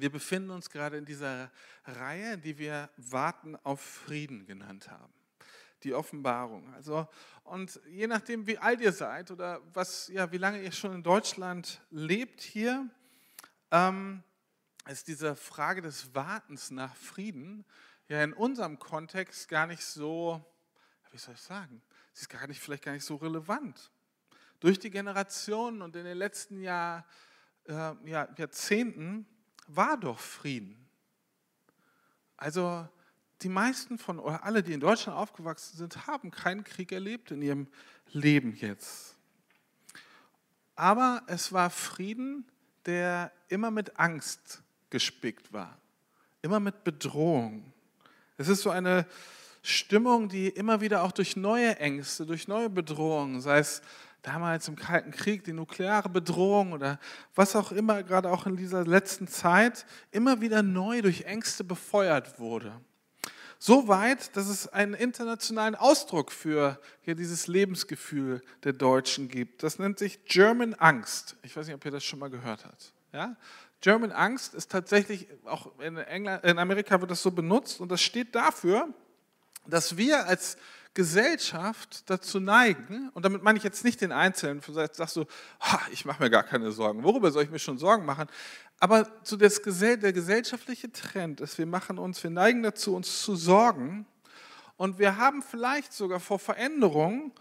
Wir befinden uns gerade in dieser Reihe, die wir Warten auf Frieden genannt haben. Die Offenbarung. Also, und je nachdem, wie alt ihr seid oder was, ja, wie lange ihr schon in Deutschland lebt hier, ähm, ist diese Frage des Wartens nach Frieden ja in unserem Kontext gar nicht so, wie soll ich sagen, sie ist gar nicht, vielleicht gar nicht so relevant. Durch die Generationen und in den letzten Jahr, äh, ja, Jahrzehnten war doch Frieden. Also die meisten von, oder alle, die in Deutschland aufgewachsen sind, haben keinen Krieg erlebt in ihrem Leben jetzt. Aber es war Frieden, der immer mit Angst gespickt war, immer mit Bedrohung. Es ist so eine Stimmung, die immer wieder auch durch neue Ängste, durch neue Bedrohungen, sei es damals im Kalten Krieg, die nukleare Bedrohung oder was auch immer, gerade auch in dieser letzten Zeit, immer wieder neu durch Ängste befeuert wurde. So weit, dass es einen internationalen Ausdruck für ja, dieses Lebensgefühl der Deutschen gibt. Das nennt sich German Angst. Ich weiß nicht, ob ihr das schon mal gehört habt. Ja? German Angst ist tatsächlich, auch in, England, in Amerika wird das so benutzt und das steht dafür, dass wir als Gesellschaft dazu neigen, und damit meine ich jetzt nicht den Einzelnen, vielleicht sagst du, ich mache mir gar keine Sorgen, worüber soll ich mir schon Sorgen machen? Aber so das, der gesellschaftliche Trend ist, wir machen uns, wir neigen dazu, uns zu sorgen und wir haben vielleicht sogar vor Veränderungen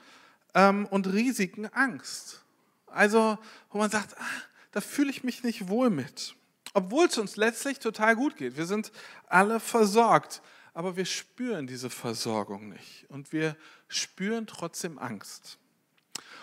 ähm, und Risiken Angst. Also, wo man sagt, ah, da fühle ich mich nicht wohl mit. Obwohl es uns letztlich total gut geht. Wir sind alle versorgt aber wir spüren diese Versorgung nicht und wir spüren trotzdem Angst.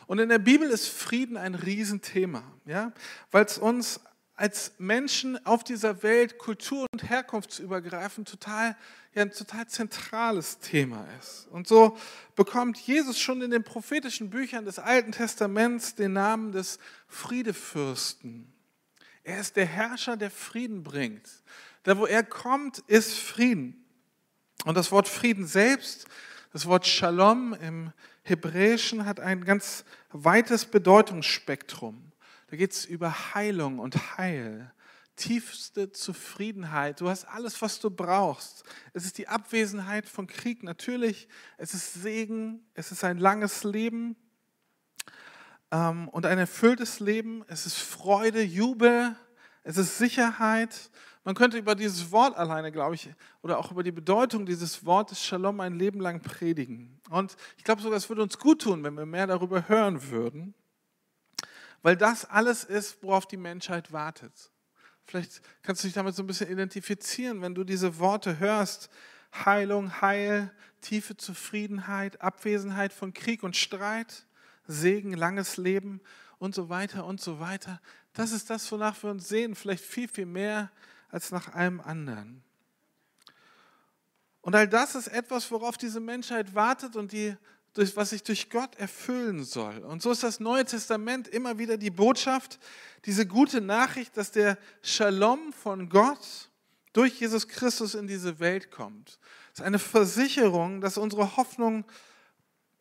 Und in der Bibel ist Frieden ein Riesenthema, ja? weil es uns als Menschen auf dieser Welt kultur- und herkunftsübergreifend total, ja, ein total zentrales Thema ist. Und so bekommt Jesus schon in den prophetischen Büchern des Alten Testaments den Namen des Friedefürsten. Er ist der Herrscher, der Frieden bringt. Da, wo er kommt, ist Frieden. Und das Wort Frieden selbst, das Wort Shalom im Hebräischen hat ein ganz weites Bedeutungsspektrum. Da geht es über Heilung und Heil, tiefste Zufriedenheit. Du hast alles, was du brauchst. Es ist die Abwesenheit von Krieg natürlich. Es ist Segen. Es ist ein langes Leben ähm, und ein erfülltes Leben. Es ist Freude, Jubel. Es ist Sicherheit. Man könnte über dieses Wort alleine, glaube ich, oder auch über die Bedeutung dieses Wortes Shalom ein Leben lang predigen. Und ich glaube sogar, es würde uns gut tun, wenn wir mehr darüber hören würden, weil das alles ist, worauf die Menschheit wartet. Vielleicht kannst du dich damit so ein bisschen identifizieren, wenn du diese Worte hörst. Heilung, Heil, tiefe Zufriedenheit, Abwesenheit von Krieg und Streit, Segen, langes Leben und so weiter und so weiter. Das ist das, wonach wir uns sehen, vielleicht viel, viel mehr als nach allem anderen. Und all das ist etwas, worauf diese Menschheit wartet und die, was sich durch Gott erfüllen soll. Und so ist das Neue Testament immer wieder die Botschaft, diese gute Nachricht, dass der Shalom von Gott durch Jesus Christus in diese Welt kommt. Das ist eine Versicherung, dass unsere Hoffnung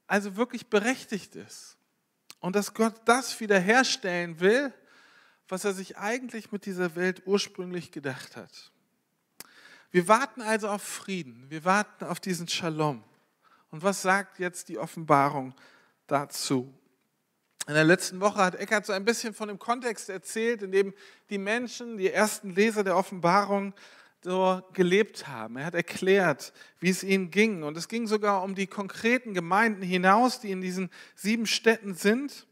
also wirklich berechtigt ist. Und dass Gott das wiederherstellen will, was er sich eigentlich mit dieser Welt ursprünglich gedacht hat. Wir warten also auf Frieden, wir warten auf diesen Shalom. Und was sagt jetzt die Offenbarung dazu? In der letzten Woche hat Eckhard so ein bisschen von dem Kontext erzählt, in dem die Menschen, die ersten Leser der Offenbarung, so gelebt haben. Er hat erklärt, wie es ihnen ging. Und es ging sogar um die konkreten Gemeinden hinaus, die in diesen sieben Städten sind,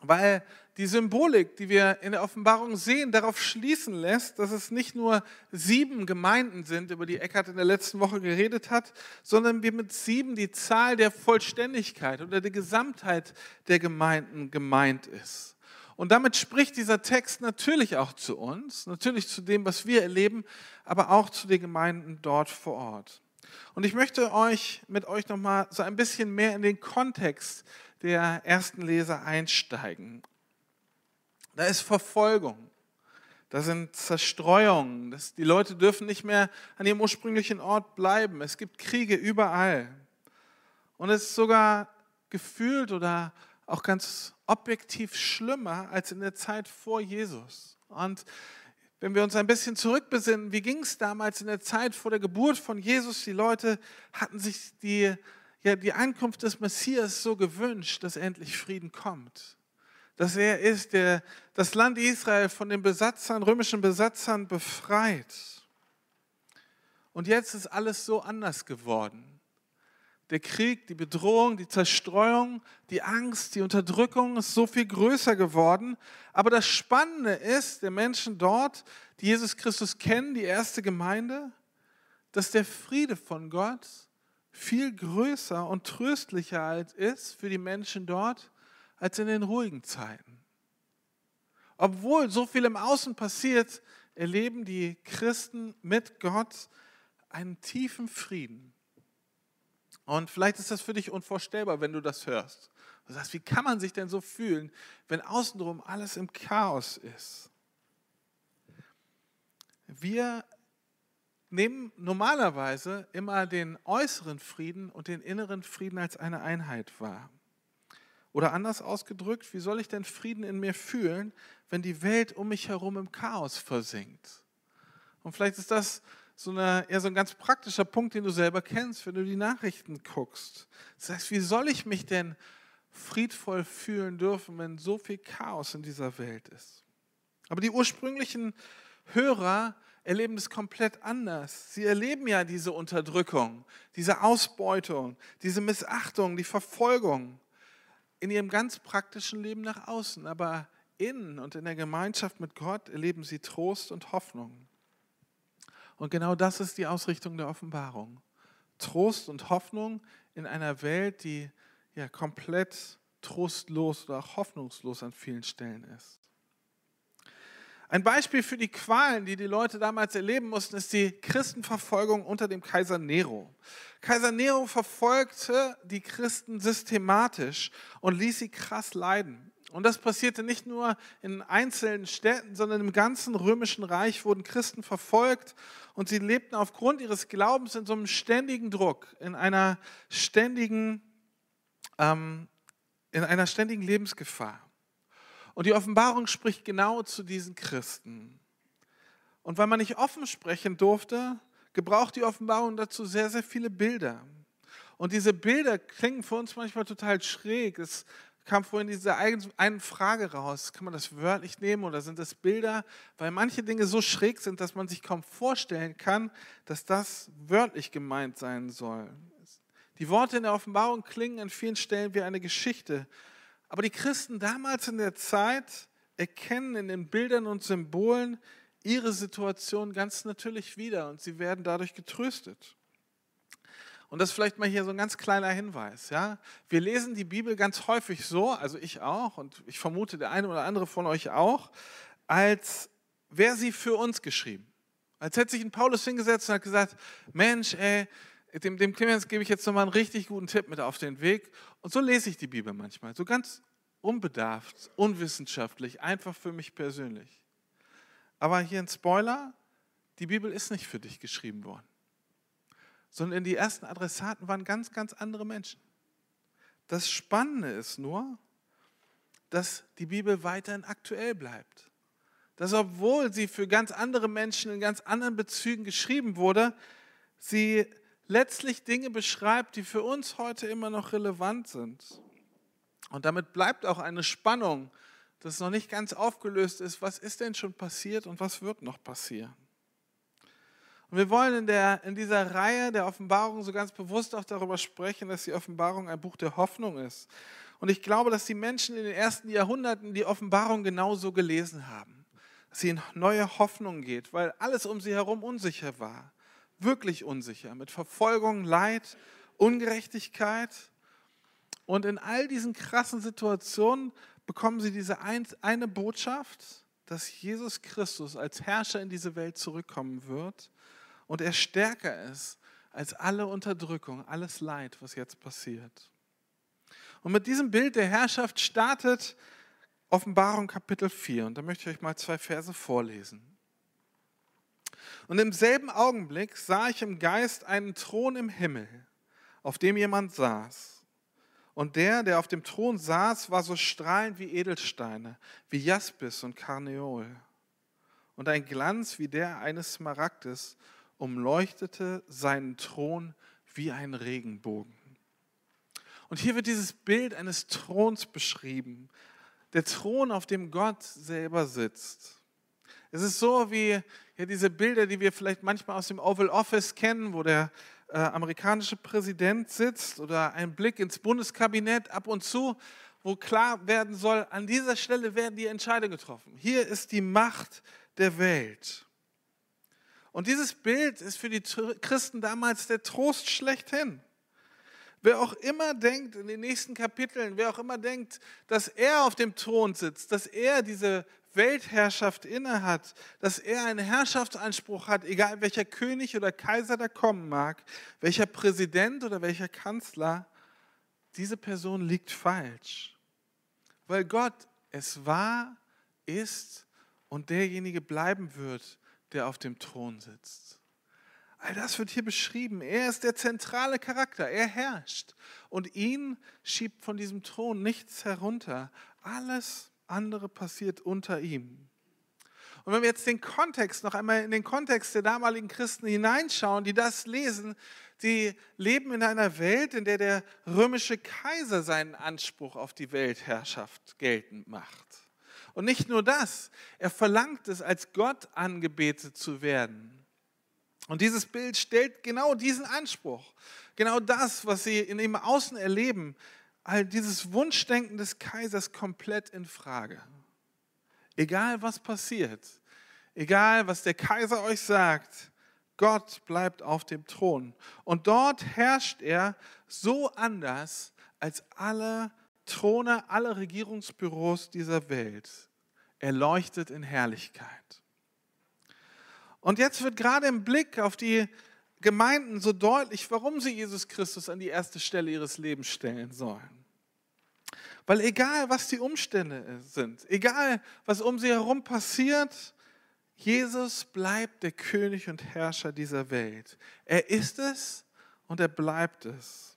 weil die Symbolik, die wir in der Offenbarung sehen, darauf schließen lässt, dass es nicht nur sieben Gemeinden sind, über die Eckhard in der letzten Woche geredet hat, sondern wir mit sieben die Zahl der Vollständigkeit oder der Gesamtheit der Gemeinden gemeint ist. Und damit spricht dieser Text natürlich auch zu uns, natürlich zu dem, was wir erleben, aber auch zu den Gemeinden dort vor Ort. Und ich möchte euch mit euch nochmal so ein bisschen mehr in den Kontext der ersten Leser einsteigen. Da ist Verfolgung. Da sind Zerstreuungen. Das, die Leute dürfen nicht mehr an ihrem ursprünglichen Ort bleiben. Es gibt Kriege überall. Und es ist sogar gefühlt oder auch ganz objektiv schlimmer als in der Zeit vor Jesus. Und wenn wir uns ein bisschen zurückbesinnen, wie ging es damals in der Zeit vor der Geburt von Jesus? Die Leute hatten sich die, ja, die Ankunft des Messias so gewünscht, dass endlich Frieden kommt. Dass er ist, der das Land Israel von den Besatzern, römischen Besatzern befreit. Und jetzt ist alles so anders geworden der Krieg, die Bedrohung, die Zerstreuung, die Angst, die Unterdrückung ist so viel größer geworden. Aber das Spannende ist, der Menschen dort, die Jesus Christus kennen, die erste Gemeinde, dass der Friede von Gott viel größer und tröstlicher ist für die Menschen dort als in den ruhigen Zeiten. Obwohl so viel im Außen passiert, erleben die Christen mit Gott einen tiefen Frieden und vielleicht ist das für dich unvorstellbar, wenn du das hörst. Du sagst, wie kann man sich denn so fühlen, wenn außenrum alles im Chaos ist? Wir nehmen normalerweise immer den äußeren Frieden und den inneren Frieden als eine Einheit wahr. Oder anders ausgedrückt, wie soll ich denn Frieden in mir fühlen, wenn die Welt um mich herum im Chaos versinkt? Und vielleicht ist das so, eine, ja, so ein ganz praktischer Punkt, den du selber kennst, wenn du die Nachrichten guckst. Das heißt, wie soll ich mich denn friedvoll fühlen dürfen, wenn so viel Chaos in dieser Welt ist? Aber die ursprünglichen Hörer erleben das komplett anders. Sie erleben ja diese Unterdrückung, diese Ausbeutung, diese Missachtung, die Verfolgung in ihrem ganz praktischen Leben nach außen. Aber innen und in der Gemeinschaft mit Gott erleben sie Trost und Hoffnung. Und genau das ist die Ausrichtung der Offenbarung. Trost und Hoffnung in einer Welt, die ja komplett trostlos oder auch hoffnungslos an vielen Stellen ist. Ein Beispiel für die Qualen, die die Leute damals erleben mussten, ist die Christenverfolgung unter dem Kaiser Nero. Kaiser Nero verfolgte die Christen systematisch und ließ sie krass leiden. Und das passierte nicht nur in einzelnen Städten, sondern im ganzen römischen Reich wurden Christen verfolgt und sie lebten aufgrund ihres Glaubens in so einem ständigen Druck, in einer ständigen, ähm, in einer ständigen Lebensgefahr. Und die Offenbarung spricht genau zu diesen Christen. Und weil man nicht offen sprechen durfte, gebraucht die Offenbarung dazu sehr, sehr viele Bilder. Und diese Bilder klingen für uns manchmal total schräg. Es kam vorhin diese eine Frage raus. Kann man das wörtlich nehmen oder sind das Bilder? Weil manche Dinge so schräg sind, dass man sich kaum vorstellen kann, dass das wörtlich gemeint sein soll. Die Worte in der Offenbarung klingen an vielen Stellen wie eine Geschichte. Aber die Christen damals in der Zeit erkennen in den Bildern und Symbolen ihre Situation ganz natürlich wieder und sie werden dadurch getröstet. Und das ist vielleicht mal hier so ein ganz kleiner Hinweis. Ja? Wir lesen die Bibel ganz häufig so, also ich auch und ich vermute der eine oder andere von euch auch, als wäre sie für uns geschrieben. Als hätte sich ein Paulus hingesetzt und hat gesagt, Mensch, ey, dem, dem Clemens gebe ich jetzt nochmal einen richtig guten Tipp mit auf den Weg. Und so lese ich die Bibel manchmal, so ganz unbedarft, unwissenschaftlich, einfach für mich persönlich. Aber hier ein Spoiler, die Bibel ist nicht für dich geschrieben worden sondern die ersten Adressaten waren ganz, ganz andere Menschen. Das Spannende ist nur, dass die Bibel weiterhin aktuell bleibt. Dass obwohl sie für ganz andere Menschen in ganz anderen Bezügen geschrieben wurde, sie letztlich Dinge beschreibt, die für uns heute immer noch relevant sind. Und damit bleibt auch eine Spannung, dass noch nicht ganz aufgelöst ist, was ist denn schon passiert und was wird noch passieren. Und wir wollen in, der, in dieser Reihe der Offenbarung so ganz bewusst auch darüber sprechen, dass die Offenbarung ein Buch der Hoffnung ist. Und ich glaube, dass die Menschen in den ersten Jahrhunderten die Offenbarung genauso gelesen haben. Dass sie in neue Hoffnung geht, weil alles um sie herum unsicher war. Wirklich unsicher. Mit Verfolgung, Leid, Ungerechtigkeit. Und in all diesen krassen Situationen bekommen sie diese eine Botschaft, dass Jesus Christus als Herrscher in diese Welt zurückkommen wird und er stärker ist als alle Unterdrückung, alles Leid, was jetzt passiert. Und mit diesem Bild der Herrschaft startet Offenbarung Kapitel 4. Und da möchte ich euch mal zwei Verse vorlesen. Und im selben Augenblick sah ich im Geist einen Thron im Himmel, auf dem jemand saß. Und der, der auf dem Thron saß, war so strahlend wie Edelsteine, wie Jaspis und Karneol. und ein Glanz wie der eines Smaragdes umleuchtete seinen Thron wie ein Regenbogen. Und hier wird dieses Bild eines Throns beschrieben. Der Thron, auf dem Gott selber sitzt. Es ist so wie ja, diese Bilder, die wir vielleicht manchmal aus dem Oval Office kennen, wo der äh, amerikanische Präsident sitzt oder ein Blick ins Bundeskabinett ab und zu, wo klar werden soll, an dieser Stelle werden die Entscheidungen getroffen. Hier ist die Macht der Welt. Und dieses Bild ist für die Christen damals der Trost schlechthin. Wer auch immer denkt in den nächsten Kapiteln, wer auch immer denkt, dass er auf dem Thron sitzt, dass er diese Weltherrschaft innehat, dass er einen Herrschaftsanspruch hat, egal welcher König oder Kaiser da kommen mag, welcher Präsident oder welcher Kanzler, diese Person liegt falsch. Weil Gott es war, ist und derjenige bleiben wird, der auf dem Thron sitzt. All das wird hier beschrieben. Er ist der zentrale Charakter. Er herrscht. Und ihn schiebt von diesem Thron nichts herunter. Alles andere passiert unter ihm. Und wenn wir jetzt den Kontext noch einmal in den Kontext der damaligen Christen hineinschauen, die das lesen, die leben in einer Welt, in der der römische Kaiser seinen Anspruch auf die Weltherrschaft geltend macht. Und nicht nur das, er verlangt es, als Gott angebetet zu werden. Und dieses Bild stellt genau diesen Anspruch, genau das, was sie in ihm Außen erleben, all dieses Wunschdenken des Kaisers komplett in Frage. Egal was passiert, egal was der Kaiser euch sagt, Gott bleibt auf dem Thron. Und dort herrscht er so anders als alle Throne, alle Regierungsbüros dieser Welt. Er leuchtet in Herrlichkeit. Und jetzt wird gerade im Blick auf die Gemeinden so deutlich, warum sie Jesus Christus an die erste Stelle ihres Lebens stellen sollen. Weil egal, was die Umstände sind, egal, was um sie herum passiert, Jesus bleibt der König und Herrscher dieser Welt. Er ist es und er bleibt es.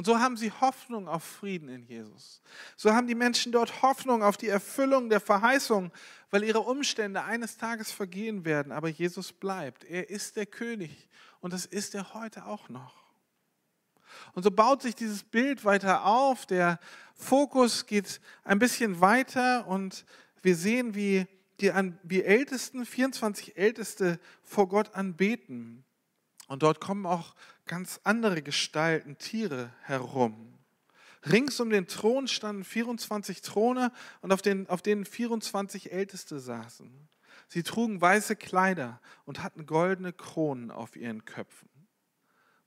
Und so haben sie Hoffnung auf Frieden in Jesus. So haben die Menschen dort Hoffnung auf die Erfüllung der Verheißung, weil ihre Umstände eines Tages vergehen werden, aber Jesus bleibt. Er ist der König und das ist er heute auch noch. Und so baut sich dieses Bild weiter auf. Der Fokus geht ein bisschen weiter und wir sehen, wie die, wie Ältesten, 24 Älteste vor Gott anbeten. Und dort kommen auch ganz andere Gestalten, Tiere herum. Rings um den Thron standen 24 Throne und auf, den, auf denen 24 Älteste saßen. Sie trugen weiße Kleider und hatten goldene Kronen auf ihren Köpfen.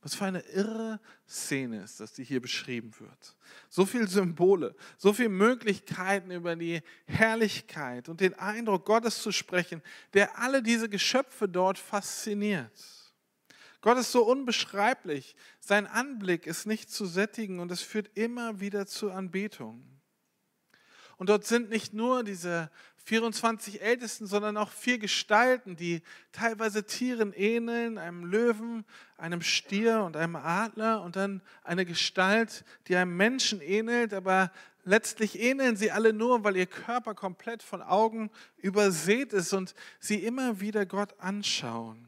Was für eine irre Szene ist das, die hier beschrieben wird. So viele Symbole, so viele Möglichkeiten über die Herrlichkeit und den Eindruck Gottes zu sprechen, der alle diese Geschöpfe dort fasziniert. Gott ist so unbeschreiblich, sein Anblick ist nicht zu sättigen und es führt immer wieder zur Anbetung. Und dort sind nicht nur diese 24 Ältesten, sondern auch vier Gestalten, die teilweise Tieren ähneln, einem Löwen, einem Stier und einem Adler und dann eine Gestalt, die einem Menschen ähnelt, aber letztlich ähneln sie alle nur, weil ihr Körper komplett von Augen übersät ist und sie immer wieder Gott anschauen.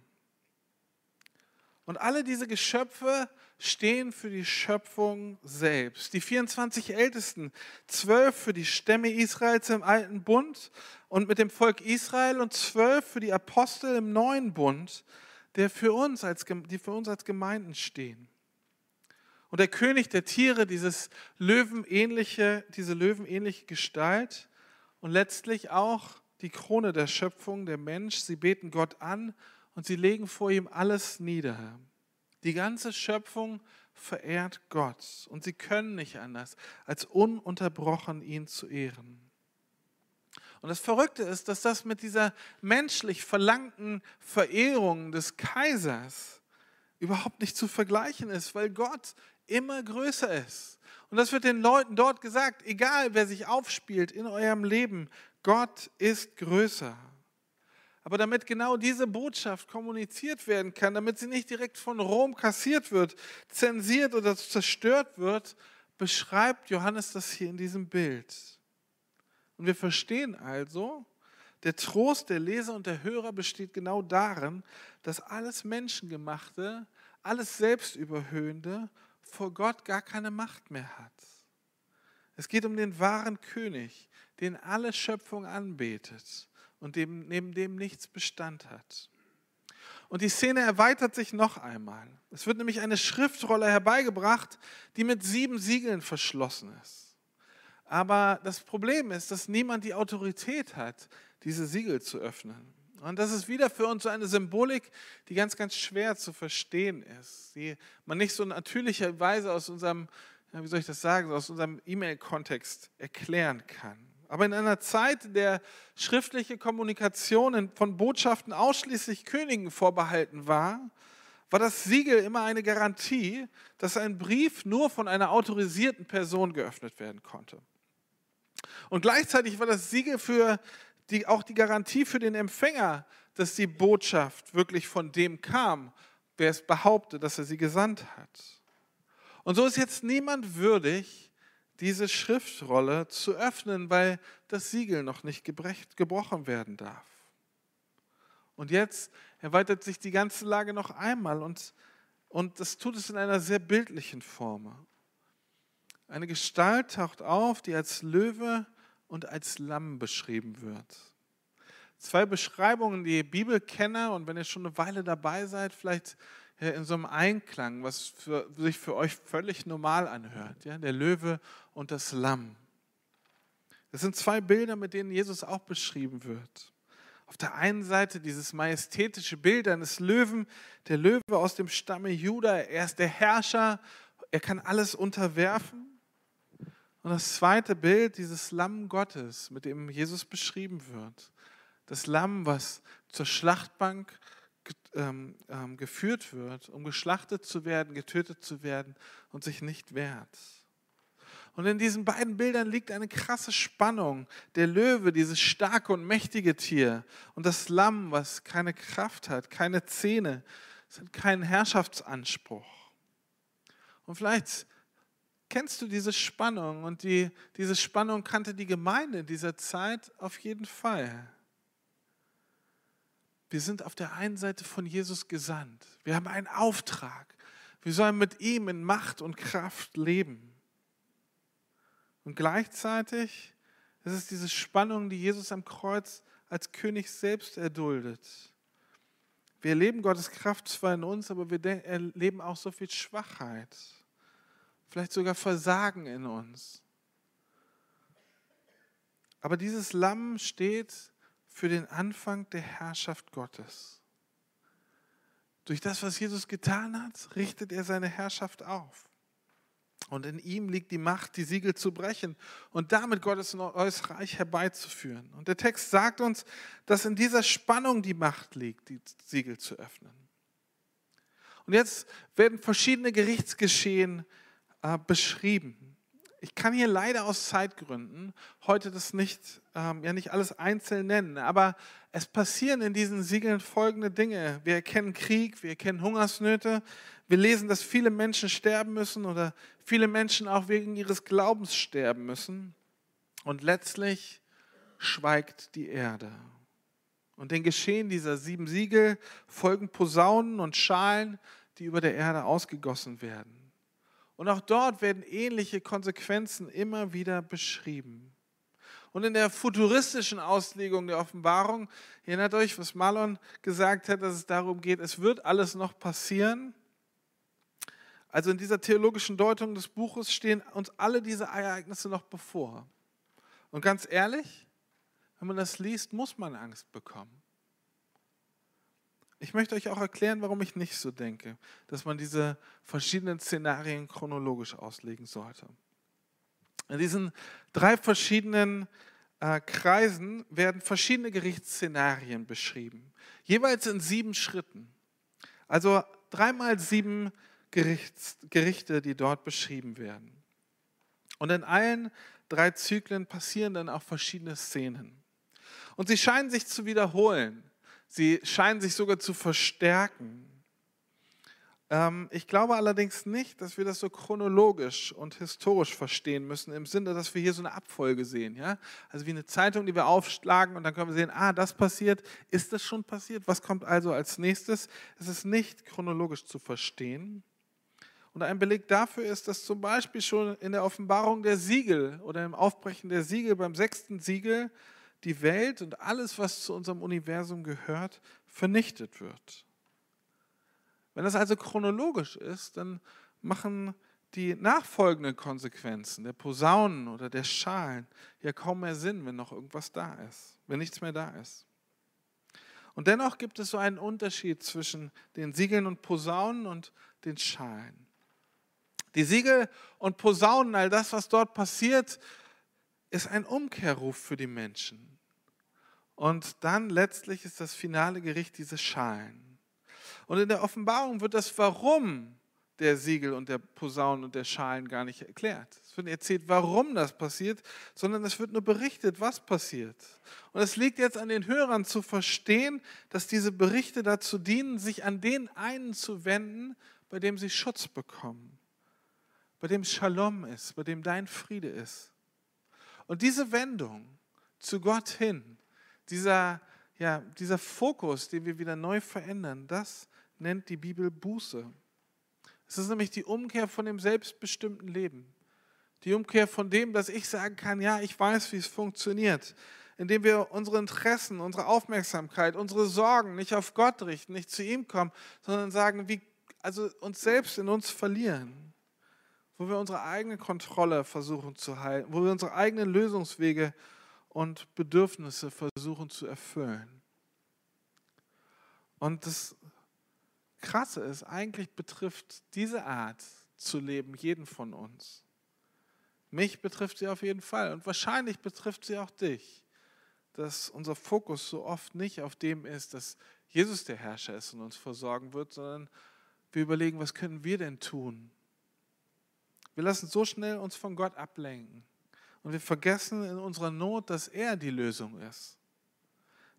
Und alle diese Geschöpfe stehen für die Schöpfung selbst. Die 24 Ältesten, zwölf für die Stämme Israels im alten Bund und mit dem Volk Israel und zwölf für die Apostel im neuen Bund, der für uns als, die für uns als Gemeinden stehen. Und der König der Tiere, dieses löwenähnliche, diese löwenähnliche Gestalt und letztlich auch die Krone der Schöpfung, der Mensch, sie beten Gott an und sie legen vor ihm alles nieder. Die ganze Schöpfung verehrt Gott und sie können nicht anders, als ununterbrochen ihn zu ehren. Und das Verrückte ist, dass das mit dieser menschlich verlangten Verehrung des Kaisers überhaupt nicht zu vergleichen ist, weil Gott immer größer ist. Und das wird den Leuten dort gesagt, egal wer sich aufspielt in eurem Leben, Gott ist größer. Aber damit genau diese Botschaft kommuniziert werden kann, damit sie nicht direkt von Rom kassiert wird, zensiert oder zerstört wird, beschreibt Johannes das hier in diesem Bild. Und wir verstehen also, der Trost der Leser und der Hörer besteht genau darin, dass alles Menschengemachte, alles Selbstüberhöhende vor Gott gar keine Macht mehr hat. Es geht um den wahren König, den alle Schöpfung anbetet und dem, neben dem nichts Bestand hat. Und die Szene erweitert sich noch einmal. Es wird nämlich eine Schriftrolle herbeigebracht, die mit sieben Siegeln verschlossen ist. Aber das Problem ist, dass niemand die Autorität hat, diese Siegel zu öffnen. Und das ist wieder für uns so eine Symbolik, die ganz, ganz schwer zu verstehen ist, die man nicht so natürlicherweise aus unserem, wie soll ich das sagen, aus unserem E-Mail-Kontext erklären kann. Aber in einer Zeit, in der schriftliche Kommunikation von Botschaften ausschließlich Königen vorbehalten war, war das Siegel immer eine Garantie, dass ein Brief nur von einer autorisierten Person geöffnet werden konnte. Und gleichzeitig war das Siegel für die, auch die Garantie für den Empfänger, dass die Botschaft wirklich von dem kam, wer es behauptet, dass er sie gesandt hat. Und so ist jetzt niemand würdig, diese Schriftrolle zu öffnen, weil das Siegel noch nicht gebrochen werden darf. Und jetzt erweitert sich die ganze Lage noch einmal und, und das tut es in einer sehr bildlichen Form. Eine Gestalt taucht auf, die als Löwe und als Lamm beschrieben wird. Zwei Beschreibungen, die Bibelkenner und wenn ihr schon eine Weile dabei seid, vielleicht in so einem Einklang, was für, sich für euch völlig normal anhört. Ja? Der Löwe und das Lamm. Das sind zwei Bilder, mit denen Jesus auch beschrieben wird. Auf der einen Seite dieses majestätische Bild eines Löwen, der Löwe aus dem Stamme Juda, er ist der Herrscher, er kann alles unterwerfen. Und das zweite Bild, dieses Lamm Gottes, mit dem Jesus beschrieben wird. Das Lamm, was zur Schlachtbank ähm, ähm, geführt wird, um geschlachtet zu werden, getötet zu werden und sich nicht wehrt. Und in diesen beiden Bildern liegt eine krasse Spannung. Der Löwe, dieses starke und mächtige Tier, und das Lamm, was keine Kraft hat, keine Zähne, es hat keinen Herrschaftsanspruch. Und vielleicht kennst du diese Spannung und die, diese Spannung kannte die Gemeinde in dieser Zeit auf jeden Fall. Wir sind auf der einen Seite von Jesus gesandt. Wir haben einen Auftrag. Wir sollen mit ihm in Macht und Kraft leben. Und gleichzeitig ist es diese Spannung, die Jesus am Kreuz als König selbst erduldet. Wir erleben Gottes Kraft zwar in uns, aber wir erleben auch so viel Schwachheit, vielleicht sogar Versagen in uns. Aber dieses Lamm steht für den Anfang der Herrschaft Gottes. Durch das, was Jesus getan hat, richtet er seine Herrschaft auf. Und in ihm liegt die Macht, die Siegel zu brechen und damit Gottes neues Reich herbeizuführen. Und der Text sagt uns, dass in dieser Spannung die Macht liegt, die Siegel zu öffnen. Und jetzt werden verschiedene Gerichtsgeschehen äh, beschrieben ich kann hier leider aus Zeitgründen heute das nicht, ähm, ja nicht alles einzeln nennen, aber es passieren in diesen Siegeln folgende Dinge. Wir erkennen Krieg, wir erkennen Hungersnöte, wir lesen, dass viele Menschen sterben müssen oder viele Menschen auch wegen ihres Glaubens sterben müssen. Und letztlich schweigt die Erde. Und den Geschehen dieser sieben Siegel folgen Posaunen und Schalen, die über der Erde ausgegossen werden. Und auch dort werden ähnliche Konsequenzen immer wieder beschrieben. Und in der futuristischen Auslegung der Offenbarung, erinnert euch, was Marlon gesagt hat, dass es darum geht, es wird alles noch passieren. Also in dieser theologischen Deutung des Buches stehen uns alle diese Ereignisse noch bevor. Und ganz ehrlich, wenn man das liest, muss man Angst bekommen. Ich möchte euch auch erklären, warum ich nicht so denke, dass man diese verschiedenen Szenarien chronologisch auslegen sollte. In diesen drei verschiedenen äh, Kreisen werden verschiedene Gerichtsszenarien beschrieben, jeweils in sieben Schritten. Also dreimal sieben Gerichts, Gerichte, die dort beschrieben werden. Und in allen drei Zyklen passieren dann auch verschiedene Szenen. Und sie scheinen sich zu wiederholen. Sie scheinen sich sogar zu verstärken. Ähm, ich glaube allerdings nicht, dass wir das so chronologisch und historisch verstehen müssen, im Sinne, dass wir hier so eine Abfolge sehen. Ja? Also wie eine Zeitung, die wir aufschlagen und dann können wir sehen, ah, das passiert, ist das schon passiert? Was kommt also als nächstes? Es ist nicht chronologisch zu verstehen. Und ein Beleg dafür ist, dass zum Beispiel schon in der Offenbarung der Siegel oder im Aufbrechen der Siegel beim sechsten Siegel die Welt und alles, was zu unserem Universum gehört, vernichtet wird. Wenn das also chronologisch ist, dann machen die nachfolgenden Konsequenzen der Posaunen oder der Schalen ja kaum mehr Sinn, wenn noch irgendwas da ist, wenn nichts mehr da ist. Und dennoch gibt es so einen Unterschied zwischen den Siegeln und Posaunen und den Schalen. Die Siegel und Posaunen, all das, was dort passiert, ist ein Umkehrruf für die Menschen. Und dann letztlich ist das finale Gericht diese Schalen. Und in der Offenbarung wird das Warum der Siegel und der Posaunen und der Schalen gar nicht erklärt. Es wird erzählt, warum das passiert, sondern es wird nur berichtet, was passiert. Und es liegt jetzt an den Hörern zu verstehen, dass diese Berichte dazu dienen, sich an den einen zu wenden, bei dem sie Schutz bekommen bei dem Shalom ist, bei dem dein Friede ist. Und diese Wendung zu Gott hin, dieser, ja, dieser Fokus, den wir wieder neu verändern, das nennt die Bibel Buße. Es ist nämlich die Umkehr von dem selbstbestimmten Leben. Die Umkehr von dem, dass ich sagen kann, ja, ich weiß, wie es funktioniert. Indem wir unsere Interessen, unsere Aufmerksamkeit, unsere Sorgen nicht auf Gott richten, nicht zu ihm kommen, sondern sagen, wie, also uns selbst in uns verlieren wo wir unsere eigene Kontrolle versuchen zu halten, wo wir unsere eigenen Lösungswege und Bedürfnisse versuchen zu erfüllen. Und das Krasse ist, eigentlich betrifft diese Art zu leben jeden von uns. Mich betrifft sie auf jeden Fall und wahrscheinlich betrifft sie auch dich, dass unser Fokus so oft nicht auf dem ist, dass Jesus der Herrscher ist und uns versorgen wird, sondern wir überlegen, was können wir denn tun, wir lassen so schnell uns von Gott ablenken. Und wir vergessen in unserer Not, dass er die Lösung ist.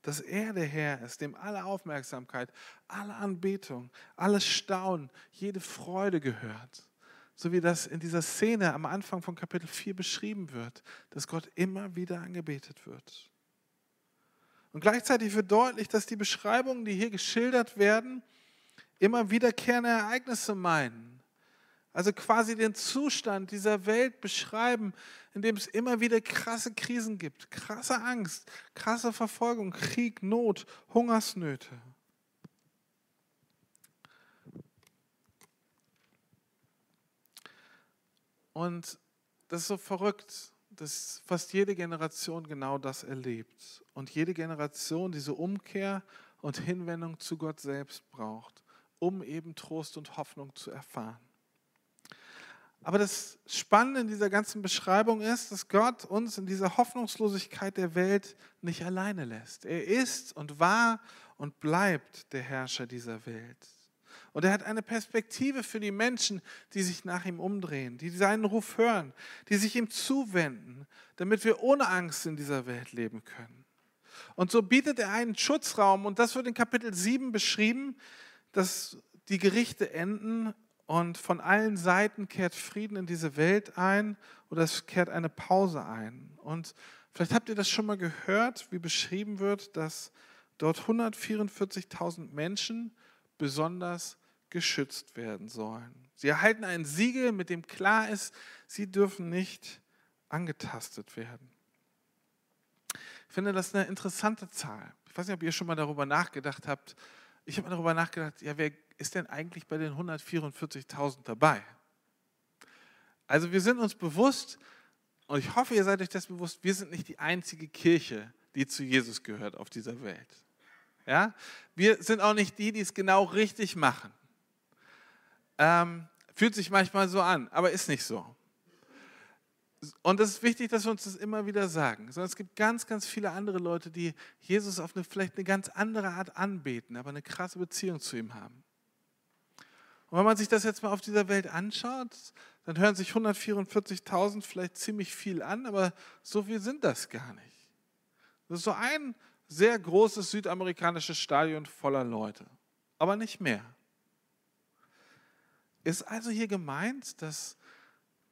Dass er der Herr ist, dem alle Aufmerksamkeit, alle Anbetung, alles Staunen, jede Freude gehört. So wie das in dieser Szene am Anfang von Kapitel 4 beschrieben wird, dass Gott immer wieder angebetet wird. Und gleichzeitig wird deutlich, dass die Beschreibungen, die hier geschildert werden, immer wiederkehrende Ereignisse meinen. Also quasi den Zustand dieser Welt beschreiben, in dem es immer wieder krasse Krisen gibt, krasse Angst, krasse Verfolgung, Krieg, Not, Hungersnöte. Und das ist so verrückt, dass fast jede Generation genau das erlebt. Und jede Generation diese Umkehr und Hinwendung zu Gott selbst braucht, um eben Trost und Hoffnung zu erfahren. Aber das Spannende in dieser ganzen Beschreibung ist, dass Gott uns in dieser Hoffnungslosigkeit der Welt nicht alleine lässt. Er ist und war und bleibt der Herrscher dieser Welt. Und er hat eine Perspektive für die Menschen, die sich nach ihm umdrehen, die seinen Ruf hören, die sich ihm zuwenden, damit wir ohne Angst in dieser Welt leben können. Und so bietet er einen Schutzraum, und das wird in Kapitel 7 beschrieben, dass die Gerichte enden und von allen Seiten kehrt Frieden in diese Welt ein oder es kehrt eine Pause ein. Und vielleicht habt ihr das schon mal gehört, wie beschrieben wird, dass dort 144.000 Menschen besonders geschützt werden sollen. Sie erhalten ein Siegel, mit dem klar ist, sie dürfen nicht angetastet werden. Ich finde das eine interessante Zahl. Ich weiß nicht, ob ihr schon mal darüber nachgedacht habt. Ich habe darüber nachgedacht, ja, wer ist denn eigentlich bei den 144.000 dabei? Also wir sind uns bewusst, und ich hoffe, ihr seid euch das bewusst, wir sind nicht die einzige Kirche, die zu Jesus gehört auf dieser Welt. Ja? Wir sind auch nicht die, die es genau richtig machen. Ähm, fühlt sich manchmal so an, aber ist nicht so. Und es ist wichtig, dass wir uns das immer wieder sagen. Sondern es gibt ganz, ganz viele andere Leute, die Jesus auf eine, vielleicht eine ganz andere Art anbeten, aber eine krasse Beziehung zu ihm haben. Und wenn man sich das jetzt mal auf dieser Welt anschaut, dann hören sich 144.000 vielleicht ziemlich viel an, aber so viel sind das gar nicht. Das ist so ein sehr großes südamerikanisches Stadion voller Leute, aber nicht mehr. Ist also hier gemeint, dass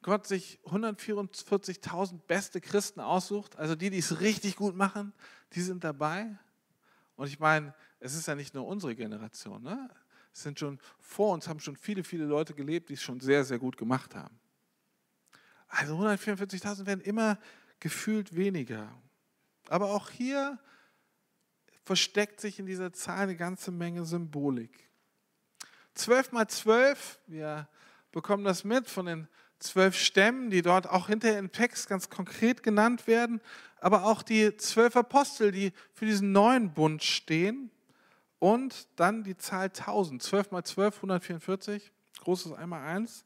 Gott sich 144.000 beste Christen aussucht, also die, die es richtig gut machen, die sind dabei. Und ich meine, es ist ja nicht nur unsere Generation. Ne? Es sind schon vor uns haben schon viele, viele Leute gelebt, die es schon sehr, sehr gut gemacht haben. Also 144.000 werden immer gefühlt weniger. Aber auch hier versteckt sich in dieser Zahl eine ganze Menge Symbolik. 12 mal 12, wir bekommen das mit von den zwölf Stämmen, die dort auch hinterher im Text ganz konkret genannt werden, aber auch die zwölf Apostel, die für diesen neuen Bund stehen und dann die Zahl 1000. 12 mal 12, 144, großes einmal 1,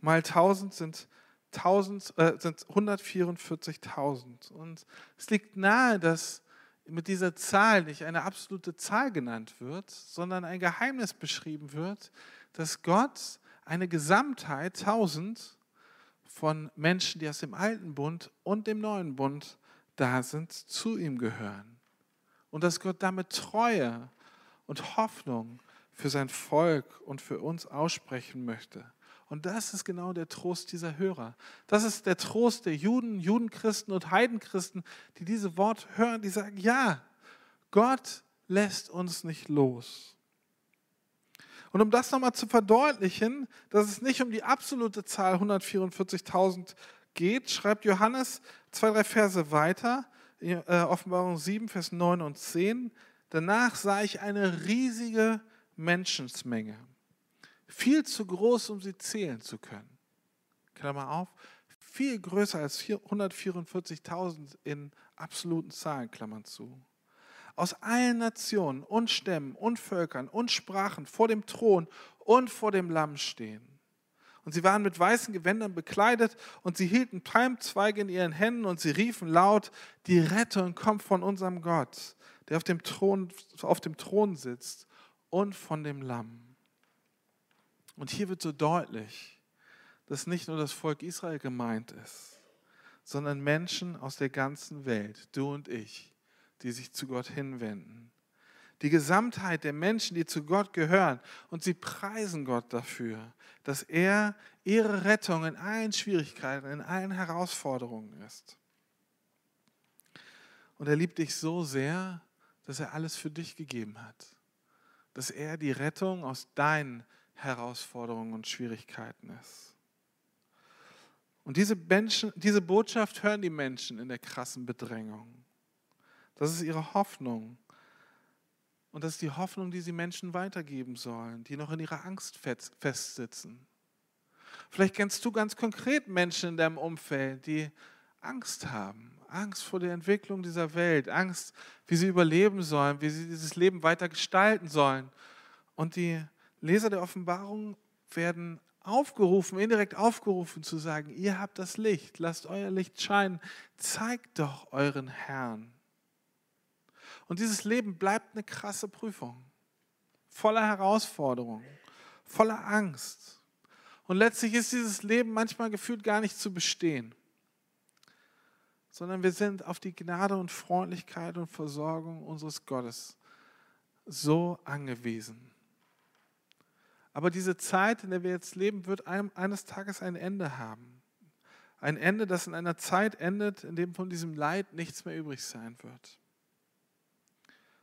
mal 1000 sind, 1000, äh, sind 144.000. Und es liegt nahe, dass mit dieser Zahl nicht eine absolute Zahl genannt wird, sondern ein Geheimnis beschrieben wird, dass Gott eine Gesamtheit, 1000, von Menschen, die aus dem alten Bund und dem neuen Bund da sind, zu ihm gehören. Und dass Gott damit Treue und Hoffnung für sein Volk und für uns aussprechen möchte. Und das ist genau der Trost dieser Hörer. Das ist der Trost der Juden, Judenchristen und Heidenchristen, die diese Worte hören, die sagen, ja, Gott lässt uns nicht los. Und um das nochmal zu verdeutlichen, dass es nicht um die absolute Zahl 144.000 geht, schreibt Johannes zwei, drei Verse weiter, äh, Offenbarung 7, Vers 9 und 10. Danach sah ich eine riesige Menschensmenge, viel zu groß, um sie zählen zu können. Klammer auf, viel größer als 144.000 in absoluten Zahlen, Klammern zu aus allen Nationen und Stämmen und Völkern und Sprachen vor dem Thron und vor dem Lamm stehen. Und sie waren mit weißen Gewändern bekleidet und sie hielten Palmzweige in ihren Händen und sie riefen laut, die Rettung kommt von unserem Gott, der auf dem Thron, auf dem Thron sitzt und von dem Lamm. Und hier wird so deutlich, dass nicht nur das Volk Israel gemeint ist, sondern Menschen aus der ganzen Welt, du und ich, die sich zu Gott hinwenden. Die Gesamtheit der Menschen, die zu Gott gehören. Und sie preisen Gott dafür, dass er ihre Rettung in allen Schwierigkeiten, in allen Herausforderungen ist. Und er liebt dich so sehr, dass er alles für dich gegeben hat. Dass er die Rettung aus deinen Herausforderungen und Schwierigkeiten ist. Und diese, Menschen, diese Botschaft hören die Menschen in der krassen Bedrängung. Das ist ihre Hoffnung. Und das ist die Hoffnung, die sie Menschen weitergeben sollen, die noch in ihrer Angst festsitzen. Vielleicht kennst du ganz konkret Menschen in deinem Umfeld, die Angst haben. Angst vor der Entwicklung dieser Welt, Angst, wie sie überleben sollen, wie sie dieses Leben weiter gestalten sollen. Und die Leser der Offenbarung werden aufgerufen, indirekt aufgerufen zu sagen, ihr habt das Licht, lasst euer Licht scheinen, zeigt doch euren Herrn. Und dieses Leben bleibt eine krasse Prüfung, voller Herausforderungen, voller Angst. Und letztlich ist dieses Leben manchmal gefühlt gar nicht zu bestehen, sondern wir sind auf die Gnade und Freundlichkeit und Versorgung unseres Gottes so angewiesen. Aber diese Zeit, in der wir jetzt leben, wird eines Tages ein Ende haben. Ein Ende, das in einer Zeit endet, in dem von diesem Leid nichts mehr übrig sein wird.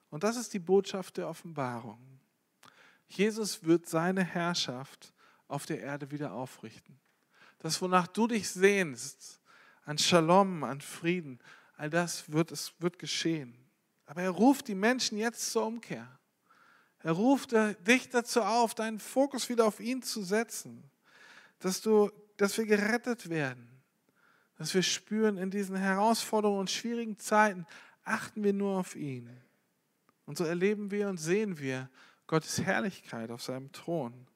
Und das ist die Botschaft der Offenbarung. Jesus wird seine Herrschaft auf der Erde wieder aufrichten. Das, wonach du dich sehnst, an Shalom, an Frieden, all das wird, es wird geschehen. Aber er ruft die Menschen jetzt zur Umkehr. Er ruft dich dazu auf, deinen Fokus wieder auf ihn zu setzen, dass, du, dass wir gerettet werden, dass wir spüren, in diesen Herausforderungen und schwierigen Zeiten achten wir nur auf ihn. Und so erleben wir und sehen wir Gottes Herrlichkeit auf seinem Thron.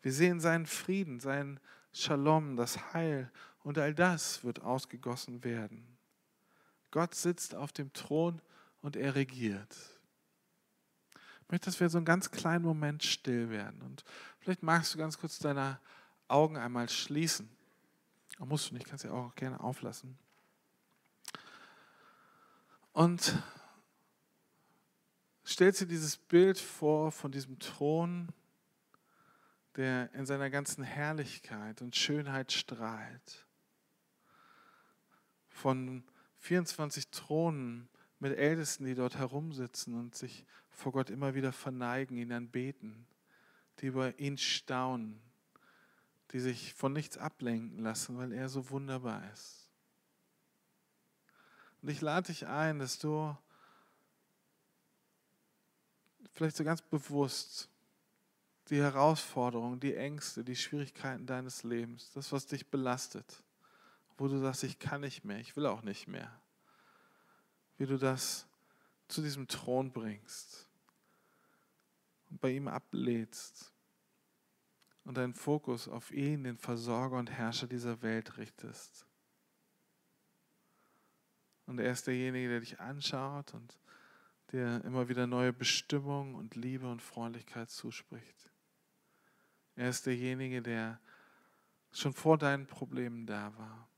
Wir sehen seinen Frieden, seinen Shalom, das Heil und all das wird ausgegossen werden. Gott sitzt auf dem Thron und er regiert. Ich möchte, dass wir so einen ganz kleinen Moment still werden. Und vielleicht magst du ganz kurz deine Augen einmal schließen. Oh, musst du nicht, kannst ja auch gerne auflassen. Und stellt sie dieses Bild vor von diesem Thron, der in seiner ganzen Herrlichkeit und Schönheit strahlt. Von 24 Thronen mit Ältesten, die dort herumsitzen und sich vor Gott immer wieder verneigen, ihn anbeten, die über ihn staunen, die sich von nichts ablenken lassen, weil er so wunderbar ist. Und ich lade dich ein, dass du vielleicht so ganz bewusst die Herausforderungen, die Ängste, die Schwierigkeiten deines Lebens, das, was dich belastet, wo du sagst, ich kann nicht mehr, ich will auch nicht mehr, wie du das zu diesem Thron bringst und bei ihm ablädst und deinen Fokus auf ihn, den Versorger und Herrscher dieser Welt richtest. Und er ist derjenige, der dich anschaut und der immer wieder neue Bestimmung und Liebe und Freundlichkeit zuspricht. Er ist derjenige, der schon vor deinen Problemen da war,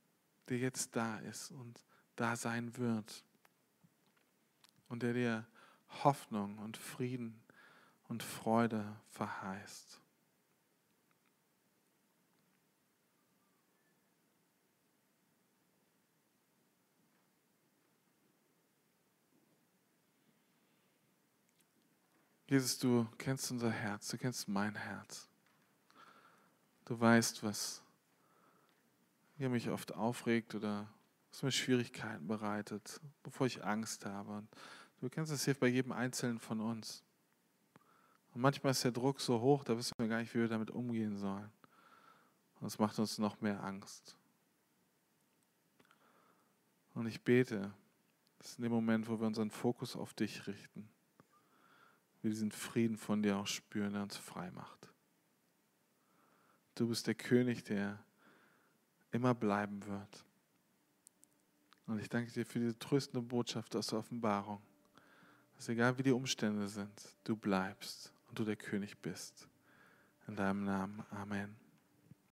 der jetzt da ist und da sein wird. Und der dir Hoffnung und Frieden und Freude verheißt. Jesus, du kennst unser Herz, du kennst mein Herz. Du weißt, was hier mich oft aufregt oder was mir Schwierigkeiten bereitet, bevor ich Angst habe. Und du kennst es hier bei jedem Einzelnen von uns. Und manchmal ist der Druck so hoch, da wissen wir gar nicht, wie wir damit umgehen sollen. Und das macht uns noch mehr Angst. Und ich bete, dass in dem Moment, wo wir unseren Fokus auf dich richten, wir diesen Frieden von dir auch spüren, der uns frei macht. Du bist der König, der immer bleiben wird. Und ich danke dir für diese tröstende Botschaft aus der Offenbarung, dass egal wie die Umstände sind, du bleibst und du der König bist. In deinem Namen. Amen.